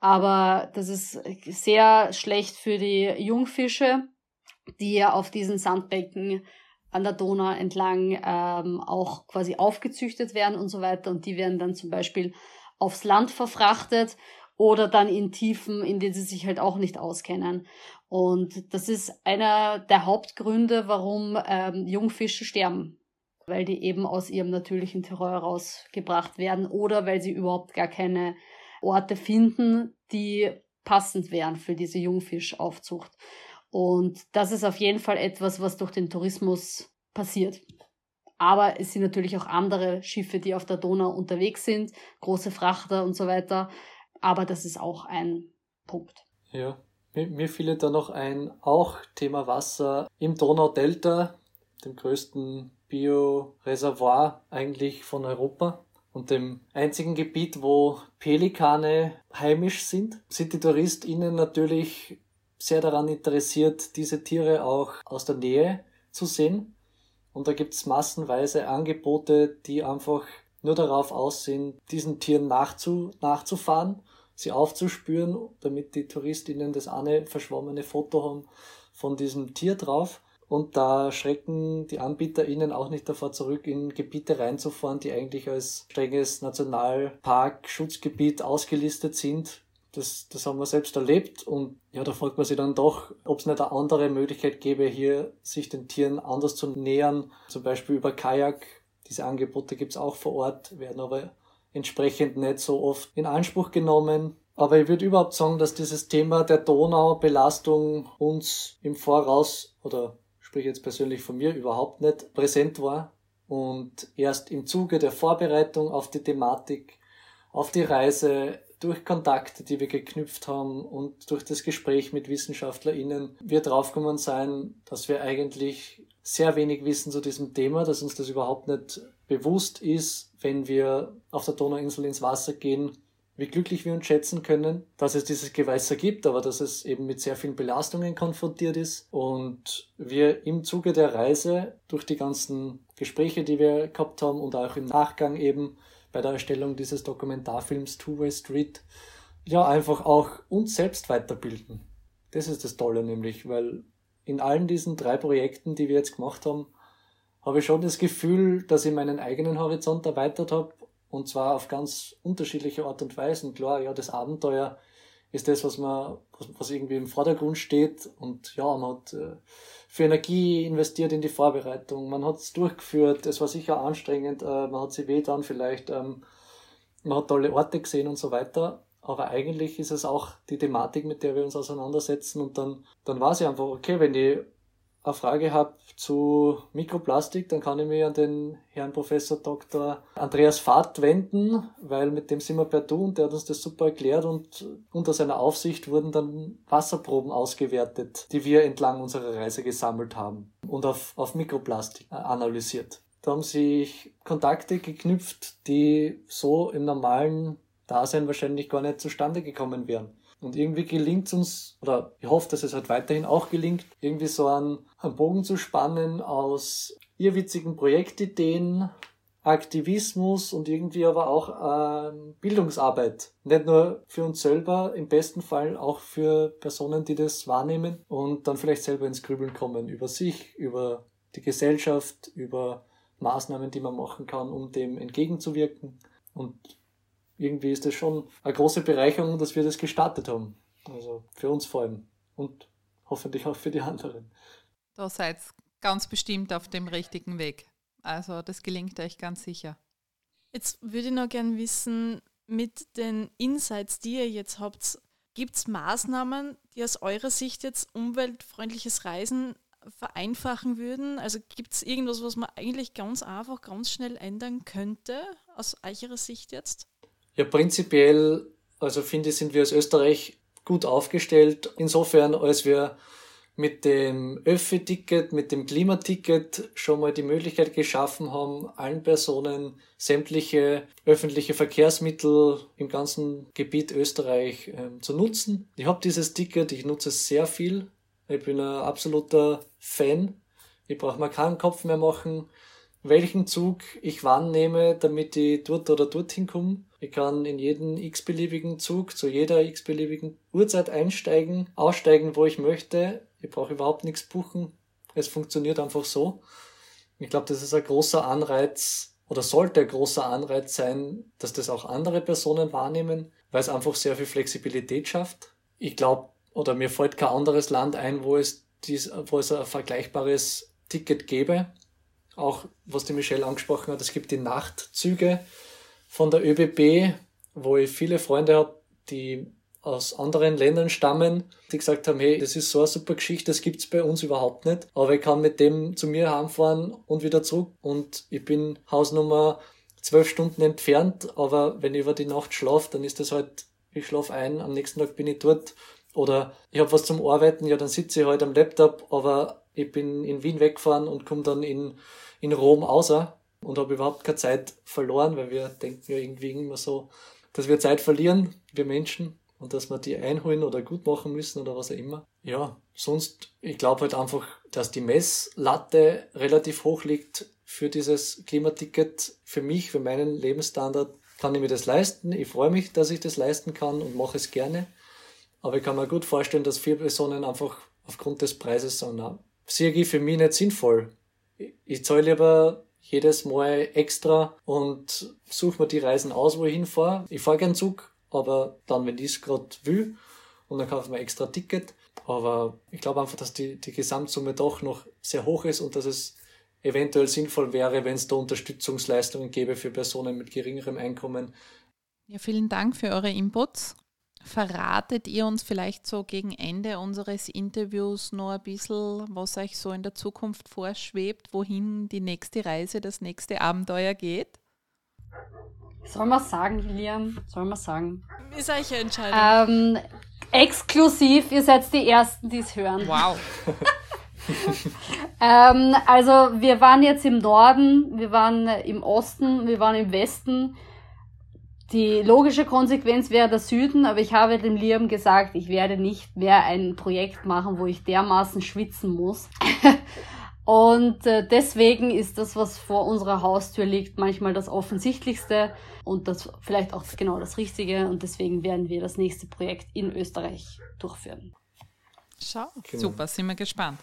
Aber das ist sehr schlecht für die Jungfische, die ja auf diesen Sandbecken an der Donau entlang ähm, auch quasi aufgezüchtet werden und so weiter. Und die werden dann zum Beispiel aufs Land verfrachtet oder dann in Tiefen, in denen sie sich halt auch nicht auskennen. Und das ist einer der Hauptgründe, warum ähm, Jungfische sterben, weil die eben aus ihrem natürlichen Terror rausgebracht werden oder weil sie überhaupt gar keine Orte finden, die passend wären für diese Jungfischaufzucht. Und das ist auf jeden Fall etwas, was durch den Tourismus passiert. Aber es sind natürlich auch andere Schiffe, die auf der Donau unterwegs sind, große Frachter und so weiter, aber das ist auch ein Punkt. Ja, mir, fiel da noch ein, auch Thema Wasser im Donaudelta, dem größten Bioreservoir eigentlich von Europa und dem einzigen Gebiet, wo Pelikane heimisch sind, sind die TouristInnen natürlich sehr daran interessiert, diese Tiere auch aus der Nähe zu sehen. Und da gibt es massenweise Angebote, die einfach nur darauf aussehen, diesen Tieren nachzu, nachzufahren, sie aufzuspüren, damit die Touristinnen das eine verschwommene Foto haben von diesem Tier drauf. Und da schrecken die AnbieterInnen auch nicht davor zurück, in Gebiete reinzufahren, die eigentlich als strenges Nationalpark-Schutzgebiet ausgelistet sind. Das, das haben wir selbst erlebt und ja, da fragt man sich dann doch, ob es nicht eine andere Möglichkeit gäbe, hier sich den Tieren anders zu nähern, zum Beispiel über Kajak diese Angebote gibt es auch vor Ort, werden aber entsprechend nicht so oft in Anspruch genommen. Aber ich würde überhaupt sagen, dass dieses Thema der Donaubelastung uns im Voraus, oder sprich jetzt persönlich von mir, überhaupt nicht präsent war. Und erst im Zuge der Vorbereitung auf die Thematik, auf die Reise, durch Kontakte, die wir geknüpft haben und durch das Gespräch mit WissenschaftlerInnen wir draufgekommen sein, dass wir eigentlich sehr wenig wissen zu diesem Thema, dass uns das überhaupt nicht bewusst ist, wenn wir auf der Donauinsel ins Wasser gehen, wie glücklich wir uns schätzen können, dass es dieses Gewässer gibt, aber dass es eben mit sehr vielen Belastungen konfrontiert ist und wir im Zuge der Reise durch die ganzen Gespräche, die wir gehabt haben und auch im Nachgang eben bei der Erstellung dieses Dokumentarfilms Two-Way Street, ja, einfach auch uns selbst weiterbilden. Das ist das Tolle nämlich, weil in allen diesen drei Projekten, die wir jetzt gemacht haben, habe ich schon das Gefühl, dass ich meinen eigenen Horizont erweitert habe. Und zwar auf ganz unterschiedliche Art und Weisen. Klar, ja, das Abenteuer ist das, was man, was, irgendwie im Vordergrund steht. Und ja, man hat äh, für Energie investiert in die Vorbereitung, man hat es durchgeführt, es war sicher anstrengend, äh, man hat sich weh dann vielleicht, ähm, man hat tolle Orte gesehen und so weiter. Aber eigentlich ist es auch die Thematik, mit der wir uns auseinandersetzen. Und dann, dann war sie einfach, okay, wenn ich eine Frage habe zu Mikroplastik, dann kann ich mich an den Herrn Professor Dr. Andreas Fahrt wenden, weil mit dem sind wir per Du und der hat uns das super erklärt und unter seiner Aufsicht wurden dann Wasserproben ausgewertet, die wir entlang unserer Reise gesammelt haben und auf, auf Mikroplastik äh, analysiert. Da haben sich Kontakte geknüpft, die so im normalen Dasein wahrscheinlich gar nicht zustande gekommen wären. Und irgendwie gelingt es uns, oder ich hoffe, dass es halt weiterhin auch gelingt, irgendwie so einen, einen Bogen zu spannen aus irrwitzigen Projektideen, Aktivismus und irgendwie aber auch ähm, Bildungsarbeit. Nicht nur für uns selber, im besten Fall auch für Personen, die das wahrnehmen und dann vielleicht selber ins Grübeln kommen über sich, über die Gesellschaft, über Maßnahmen, die man machen kann, um dem entgegenzuwirken. Und irgendwie ist das schon eine große Bereicherung, dass wir das gestartet haben. Also für uns vor allem und hoffentlich auch für die anderen. Da seid ganz bestimmt auf dem richtigen Weg. Also das gelingt euch ganz sicher. Jetzt würde ich noch gerne wissen, mit den Insights, die ihr jetzt habt, gibt es Maßnahmen, die aus eurer Sicht jetzt umweltfreundliches Reisen vereinfachen würden? Also gibt es irgendwas, was man eigentlich ganz einfach, ganz schnell ändern könnte, aus eurer Sicht jetzt? Ja, prinzipiell, also finde ich, sind wir als Österreich gut aufgestellt. Insofern, als wir mit dem Öffi-Ticket, mit dem Klimaticket schon mal die Möglichkeit geschaffen haben, allen Personen sämtliche öffentliche Verkehrsmittel im ganzen Gebiet Österreich äh, zu nutzen. Ich habe dieses Ticket, ich nutze es sehr viel. Ich bin ein absoluter Fan. Ich brauche mir keinen Kopf mehr machen, welchen Zug ich wann nehme, damit ich dort oder dorthin komme. Ich kann in jeden x-beliebigen Zug zu jeder x-beliebigen Uhrzeit einsteigen, aussteigen, wo ich möchte. Ich brauche überhaupt nichts buchen. Es funktioniert einfach so. Ich glaube, das ist ein großer Anreiz oder sollte ein großer Anreiz sein, dass das auch andere Personen wahrnehmen, weil es einfach sehr viel Flexibilität schafft. Ich glaube, oder mir fällt kein anderes Land ein, wo es, dies, wo es ein vergleichbares Ticket gäbe. Auch was die Michelle angesprochen hat, es gibt die Nachtzüge, von der ÖBB, wo ich viele Freunde habe, die aus anderen Ländern stammen, die gesagt haben, hey, das ist so eine super Geschichte, das gibt's bei uns überhaupt nicht. Aber ich kann mit dem zu mir heimfahren und wieder zurück. Und ich bin Hausnummer zwölf Stunden entfernt, aber wenn ich über die Nacht schlafe, dann ist das halt, ich schlafe ein, am nächsten Tag bin ich dort. Oder ich habe was zum Arbeiten, ja, dann sitze ich halt am Laptop, aber ich bin in Wien weggefahren und komme dann in, in Rom außer und habe überhaupt keine Zeit verloren, weil wir denken ja irgendwie immer so, dass wir Zeit verlieren, wir Menschen, und dass wir die einholen oder gut machen müssen oder was auch immer. Ja, sonst, ich glaube halt einfach, dass die Messlatte relativ hoch liegt für dieses Klimaticket. Für mich, für meinen Lebensstandard kann ich mir das leisten. Ich freue mich, dass ich das leisten kann und mache es gerne. Aber ich kann mir gut vorstellen, dass viele Personen einfach aufgrund des Preises sagen, na, CRG für mich nicht sinnvoll. Ich zahle lieber jedes Mal extra und suche mir die Reisen aus, wo ich hinfahre. Ich fahre gern Zug, aber dann, wenn ich es gerade will, und dann kaufe ich mir extra Ticket. Aber ich glaube einfach, dass die, die Gesamtsumme doch noch sehr hoch ist und dass es eventuell sinnvoll wäre, wenn es da Unterstützungsleistungen gäbe für Personen mit geringerem Einkommen. Ja, vielen Dank für eure Inputs. Verratet ihr uns vielleicht so gegen Ende unseres Interviews noch ein bisschen, was euch so in der Zukunft vorschwebt, wohin die nächste Reise, das nächste Abenteuer geht? Soll man sagen, Lilian? Soll man sagen? Ist euch Entscheidung. Ähm, exklusiv, ihr seid die Ersten, die es hören. Wow. ähm, also wir waren jetzt im Norden, wir waren im Osten, wir waren im Westen die logische Konsequenz wäre der Süden, aber ich habe dem Liam gesagt, ich werde nicht mehr ein Projekt machen, wo ich dermaßen schwitzen muss. Und äh, deswegen ist das, was vor unserer Haustür liegt, manchmal das Offensichtlichste und das vielleicht auch genau das Richtige. Und deswegen werden wir das nächste Projekt in Österreich durchführen. Schau, genau. super, sind wir gespannt.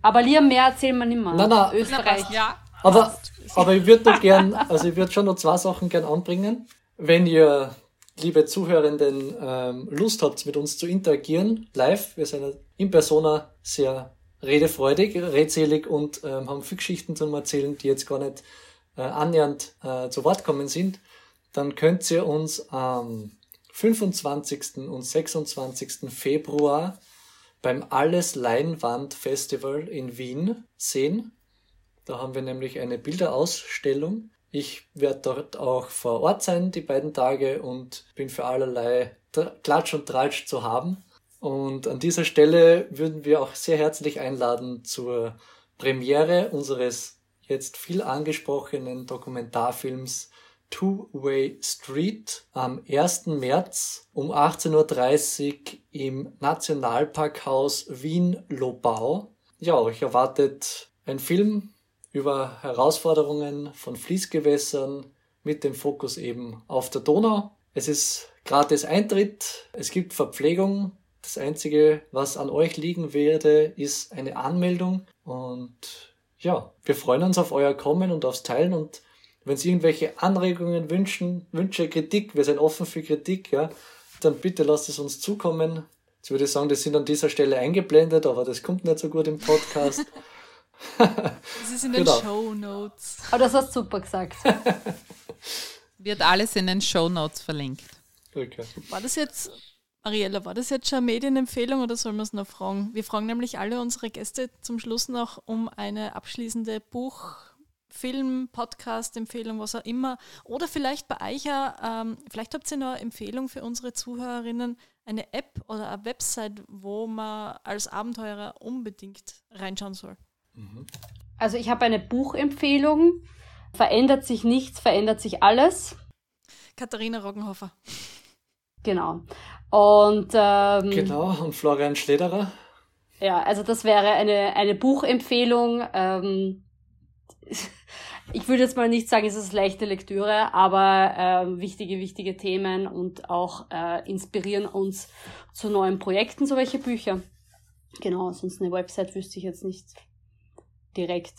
aber Liam, mehr erzählen wir nicht mehr. Nein, nein. Österreich. Ja. Aber, aber ich würde noch gern, also ich würde schon noch zwei Sachen gern anbringen. Wenn ihr, liebe Zuhörenden, ähm, Lust habt, mit uns zu interagieren, live, wir sind in Persona sehr redefreudig, redselig und ähm, haben viele Geschichten zu erzählen, die jetzt gar nicht äh, annähernd äh, zu Wort kommen sind, dann könnt ihr uns am 25. und 26. Februar beim Alles Leinwand Festival in Wien sehen. Da haben wir nämlich eine Bilderausstellung. Ich werde dort auch vor Ort sein, die beiden Tage, und bin für allerlei Klatsch und Tratsch zu haben. Und an dieser Stelle würden wir auch sehr herzlich einladen zur Premiere unseres jetzt viel angesprochenen Dokumentarfilms Two-Way Street am 1. März um 18.30 Uhr im Nationalparkhaus Wien-Lobau. Ja, euch erwartet ein Film über Herausforderungen von Fließgewässern mit dem Fokus eben auf der Donau. Es ist gratis Eintritt, es gibt Verpflegung, das Einzige, was an euch liegen werde, ist eine Anmeldung. Und ja, wir freuen uns auf euer Kommen und aufs Teilen. Und wenn Sie irgendwelche Anregungen wünschen, Wünsche, Kritik, wir sind offen für Kritik, ja, dann bitte lasst es uns zukommen. Jetzt würde ich sagen, das sind an dieser Stelle eingeblendet, aber das kommt nicht so gut im Podcast. das ist in den genau. Show Notes. Aber das hast du super gesagt. Wird alles in den Show Notes verlinkt. Okay. War das jetzt Ariella, war das jetzt schon eine Medienempfehlung oder sollen wir es noch fragen? Wir fragen nämlich alle unsere Gäste zum Schluss noch um eine abschließende Buch-, Film-, Podcast-Empfehlung, was auch immer. Oder vielleicht bei Eicher, ähm, vielleicht habt ihr noch eine Empfehlung für unsere Zuhörerinnen, eine App oder eine Website, wo man als Abenteurer unbedingt reinschauen soll. Mhm. Also ich habe eine Buchempfehlung. Verändert sich nichts, verändert sich alles. Katharina Roggenhofer. Genau. Und ähm, genau, und Florian Schlederer. Ja, also das wäre eine, eine Buchempfehlung. Ähm, ich würde jetzt mal nicht sagen, es ist leichte Lektüre, aber äh, wichtige, wichtige Themen und auch äh, inspirieren uns zu neuen Projekten, so welche Bücher. Genau, sonst eine Website wüsste ich jetzt nicht direkt.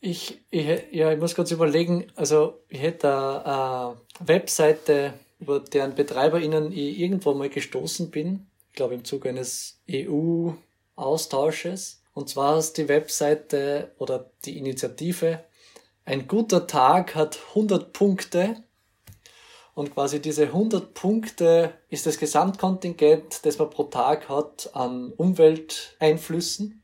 Ich, ich, ja, ich muss kurz überlegen, also ich hätte eine Webseite über deren BetreiberInnen ich irgendwo mal gestoßen bin. Ich glaube im Zuge eines EU-Austausches. Und zwar ist die Webseite oder die Initiative Ein guter Tag hat 100 Punkte. Und quasi diese 100 Punkte ist das Gesamtkontingent, das man pro Tag hat an Umwelteinflüssen.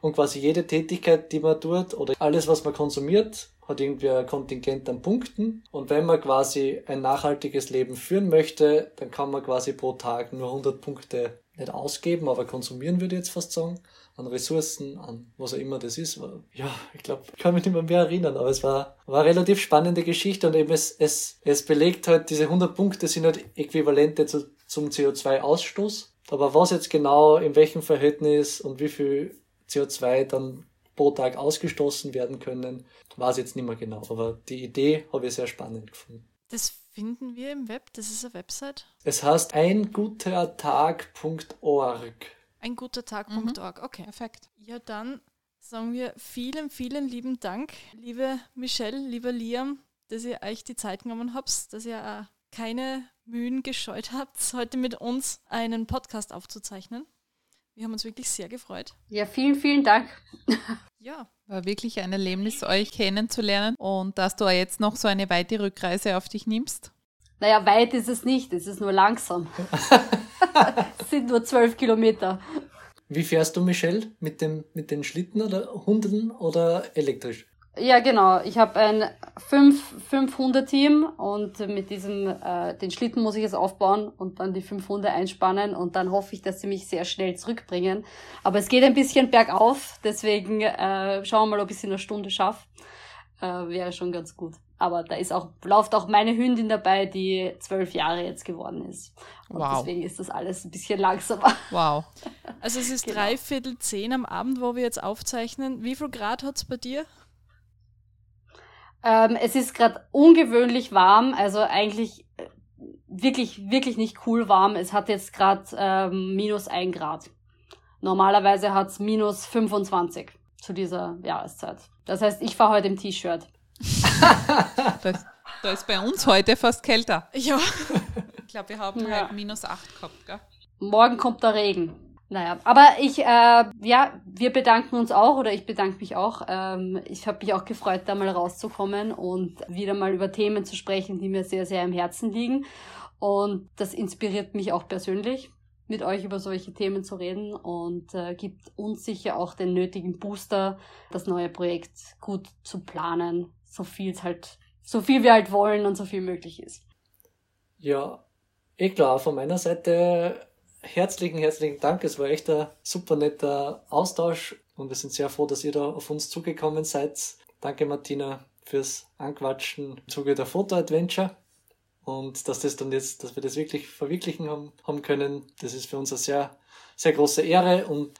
Und quasi jede Tätigkeit, die man tut oder alles, was man konsumiert, hat irgendwie ein Kontingent an Punkten. Und wenn man quasi ein nachhaltiges Leben führen möchte, dann kann man quasi pro Tag nur 100 Punkte nicht ausgeben, aber konsumieren würde ich jetzt fast sagen, an Ressourcen, an was auch immer das ist. Ja, ich glaube, ich kann mich nicht mehr, mehr erinnern, aber es war, war eine relativ spannende Geschichte und eben es, es, es belegt halt, diese 100 Punkte sind halt Äquivalente zu, zum CO2-Ausstoß. Aber was jetzt genau, in welchem Verhältnis und wie viel CO2 dann pro Tag ausgestoßen werden können, weiß ich jetzt nicht mehr genau. Aber die Idee habe ich sehr spannend gefunden. Das finden wir im Web, das ist eine Website. Es heißt eingutertag.org. Eingutertag.org, mhm. okay. Perfekt. Ja, dann sagen wir vielen, vielen lieben Dank, liebe Michelle, lieber Liam, dass ihr euch die Zeit genommen habt, dass ihr auch keine Mühen gescheut habt, heute mit uns einen Podcast aufzuzeichnen. Wir haben uns wirklich sehr gefreut. Ja, vielen, vielen Dank. Ja, war wirklich ein Erlebnis, euch kennenzulernen und dass du jetzt noch so eine weite Rückreise auf dich nimmst. Naja, weit ist es nicht, es ist nur langsam. es sind nur zwölf Kilometer. Wie fährst du, Michelle? Mit, dem, mit den Schlitten oder Hunden oder elektrisch? Ja, genau. Ich habe ein 5-Hunde-Team und mit diesem, äh, den Schlitten muss ich jetzt aufbauen und dann die fünf Hunde einspannen und dann hoffe ich, dass sie mich sehr schnell zurückbringen. Aber es geht ein bisschen bergauf, deswegen äh, schauen wir mal, ob ich es in einer Stunde schaffe. Äh, wäre schon ganz gut. Aber da ist auch, läuft auch meine Hündin dabei, die zwölf Jahre jetzt geworden ist. Und wow. deswegen ist das alles ein bisschen langsamer. Wow. Also es ist genau. dreiviertel zehn am Abend, wo wir jetzt aufzeichnen. Wie viel Grad hat es bei dir? Ähm, es ist gerade ungewöhnlich warm, also eigentlich äh, wirklich, wirklich nicht cool warm. Es hat jetzt gerade ähm, minus ein Grad. Normalerweise hat es minus 25 zu dieser Jahreszeit. Das heißt, ich fahre heute im T-Shirt. das, da ist bei uns heute fast kälter. Ja. Ich glaube, wir haben ja. halt minus 8 gehabt, gell? Morgen kommt der Regen. Naja, aber ich, äh, ja, wir bedanken uns auch oder ich bedanke mich auch. Ähm, ich habe mich auch gefreut, da mal rauszukommen und wieder mal über Themen zu sprechen, die mir sehr, sehr am Herzen liegen. Und das inspiriert mich auch persönlich, mit euch über solche Themen zu reden und äh, gibt uns sicher auch den nötigen Booster, das neue Projekt gut zu planen, so viel es halt, so viel wir halt wollen und so viel möglich ist. Ja, eh klar, von meiner Seite herzlichen, herzlichen Dank. Es war echt ein super netter Austausch und wir sind sehr froh, dass ihr da auf uns zugekommen seid. Danke, Martina, fürs Anquatschen im Zuge der Foto-Adventure. Und dass das dann jetzt, dass wir das wirklich verwirklichen haben, haben können, das ist für uns eine sehr, sehr große Ehre. Und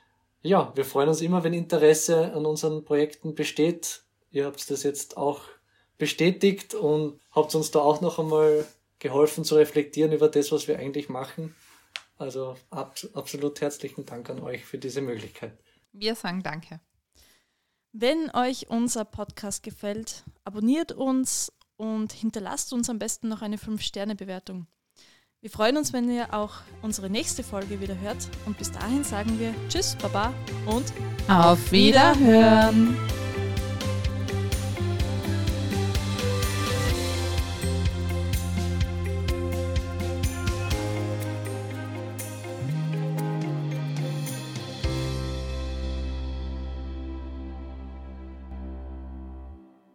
ja, wir freuen uns immer, wenn Interesse an unseren Projekten besteht. Ihr habt das jetzt auch bestätigt und habt uns da auch noch einmal geholfen zu reflektieren über das, was wir eigentlich machen. Also ab, absolut herzlichen Dank an euch für diese Möglichkeit. Wir sagen Danke. Wenn euch unser Podcast gefällt, abonniert uns und hinterlasst uns am besten noch eine 5-Sterne-Bewertung. Wir freuen uns, wenn ihr auch unsere nächste Folge wieder hört. Und bis dahin sagen wir Tschüss, Baba und auf Wiederhören.